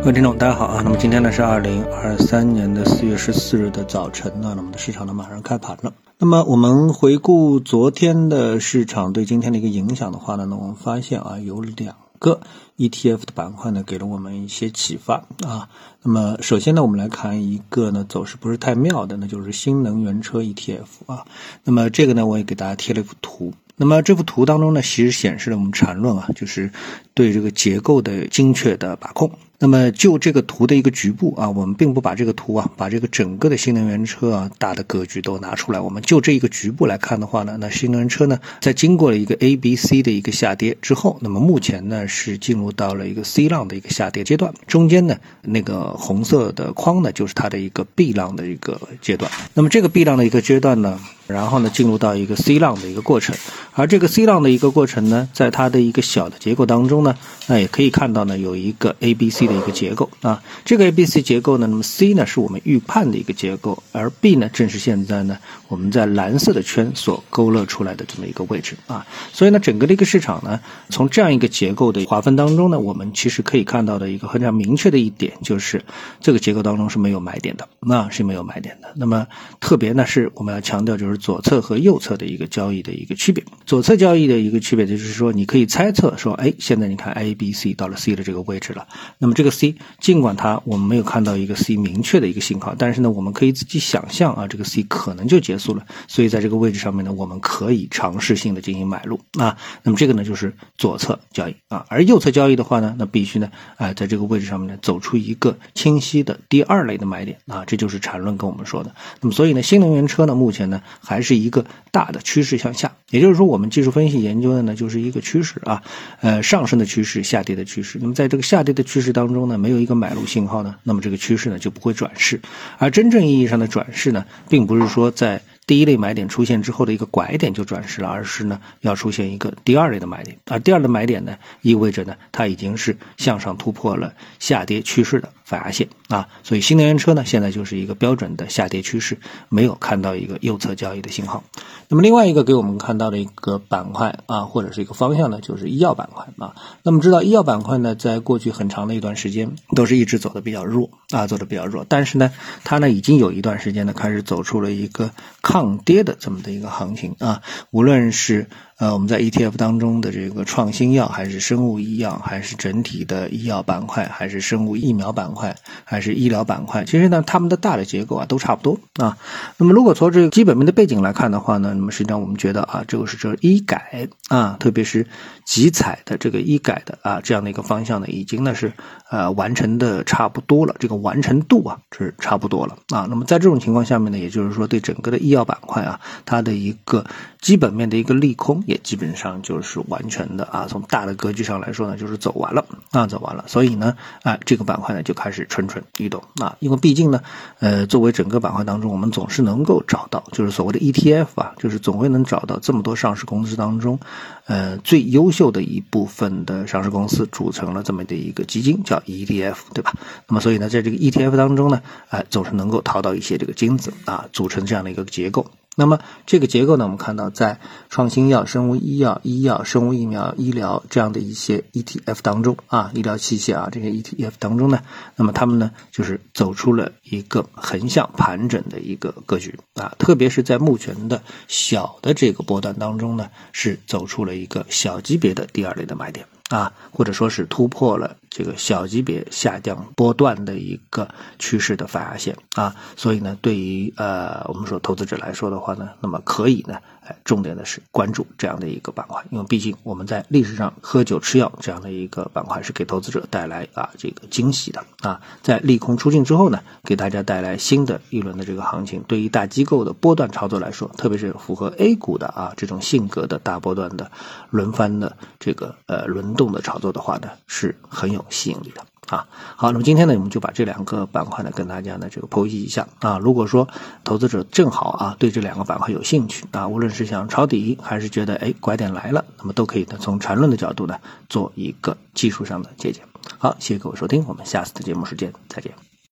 各位听众，大家好啊！那么今天呢是二零二三年的四月十四日的早晨呢，那么的市场呢马上开盘了。那么我们回顾昨天的市场对今天的一个影响的话呢，那我们发现啊有两个 ETF 的板块呢给了我们一些启发啊。那么首先呢，我们来看一个呢走势不是太妙的，那就是新能源车 ETF 啊。那么这个呢，我也给大家贴了一幅图。那么这幅图当中呢，其实显示了我们缠论啊，就是对这个结构的精确的把控。那么就这个图的一个局部啊，我们并不把这个图啊，把这个整个的新能源车啊大的格局都拿出来。我们就这一个局部来看的话呢，那新能源车呢，在经过了一个 A、B、C 的一个下跌之后，那么目前呢是进入到了一个 C 浪的一个下跌阶段，中间呢那个红色的框呢就是它的一个 B 浪的一个阶段。那么这个 B 浪的一个阶段呢，然后呢进入到一个 C 浪的一个过程，而这个 C 浪的一个过程呢，在它的一个小的结构当中呢，那也可以看到呢有一个 A、B、C。的一个结构啊，这个 A B C 结构呢，那么 C 呢是我们预判的一个结构，而 B 呢正是现在呢我们在蓝色的圈所勾勒出来的这么一个位置啊，所以呢整个的一个市场呢，从这样一个结构的划分当中呢，我们其实可以看到的一个非常明确的一点就是这个结构当中是没有买点的，那是没有买点的。那么特别呢是我们要强调就是左侧和右侧的一个交易的一个区别，左侧交易的一个区别就是说你可以猜测说，哎，现在你看 A B C 到了 C 的这个位置了，那么这个 C 尽管它我们没有看到一个 C 明确的一个信号，但是呢，我们可以自己想象啊，这个 C 可能就结束了。所以在这个位置上面呢，我们可以尝试性的进行买入啊。那么这个呢就是左侧交易啊，而右侧交易的话呢，那必须呢啊在这个位置上面呢走出一个清晰的第二类的买点啊，这就是缠论跟我们说的。那么所以呢，新能源车呢目前呢还是一个大的趋势向下，也就是说我们技术分析研究的呢就是一个趋势啊，呃上升的趋势，下跌的趋势。那么在这个下跌的趋势当中呢，没有一个买入信号呢，那么这个趋势呢就不会转势，而真正意义上的转势呢，并不是说在。第一类买点出现之后的一个拐点就转势了，而是呢要出现一个第二类的买点，而第二的买点呢意味着呢它已经是向上突破了下跌趋势的反压线啊，所以新能源车呢现在就是一个标准的下跌趋势，没有看到一个右侧交易的信号。那么另外一个给我们看到的一个板块啊或者是一个方向呢，就是医药板块啊。那么知道医药板块呢，在过去很长的一段时间都是一直走的比较弱啊，走的比较弱，但是呢它呢已经有一段时间呢开始走出了一个抗。抗跌的这么的一个行情啊，无论是。呃，我们在 ETF 当中的这个创新药，还是生物医药，还是整体的医药板块，还是生物疫苗板块，还是医疗板块，其实呢，它们的大的结构啊都差不多啊。那么，如果从这个基本面的背景来看的话呢，那么实际上我们觉得啊，这个是这医改啊，特别是集采的这个医改的啊这样的一个方向呢，已经呢是呃完成的差不多了，这个完成度啊是差不多了啊。那么在这种情况下面呢，也就是说对整个的医药板块啊，它的一个基本面的一个利空。也基本上就是完全的啊，从大的格局上来说呢，就是走完了啊，走完了。所以呢，啊，这个板块呢就开始蠢蠢欲动啊，因为毕竟呢，呃，作为整个板块当中，我们总是能够找到，就是所谓的 ETF 啊，就是总会能找到这么多上市公司当中，呃，最优秀的一部分的上市公司组成了这么的一个基金，叫 ETF，对吧？那么所以呢，在这个 ETF 当中呢，哎，总是能够淘到一些这个金子啊，组成这样的一个结构。那么这个结构呢，我们看到在创新药、生物医药、医药、生物疫苗、医疗这样的一些 ETF 当中啊，医疗器械啊这些 ETF 当中呢，那么他们呢就是走出了一个横向盘整的一个格局啊，特别是在目前的小的这个波段当中呢，是走出了一个小级别的第二类的买点。啊，或者说是突破了这个小级别下降波段的一个趋势的反压线啊，所以呢，对于呃我们说投资者来说的话呢，那么可以呢，哎，重点的是关注这样的一个板块，因为毕竟我们在历史上喝酒吃药这样的一个板块是给投资者带来啊这个惊喜的啊，在利空出尽之后呢，给大家带来新的一轮的这个行情，对于大机构的波段操作来说，特别是符合 A 股的啊这种性格的大波段的轮番的这个呃轮。动的炒作的话呢，是很有吸引力的啊。好，那么今天呢，我们就把这两个板块呢，跟大家呢这个剖析一下啊。如果说投资者正好啊对这两个板块有兴趣啊，无论是想抄底，还是觉得哎拐点来了，那么都可以呢从缠论的角度呢做一个技术上的借鉴。好，谢谢各位收听，我们下次的节目时间再见。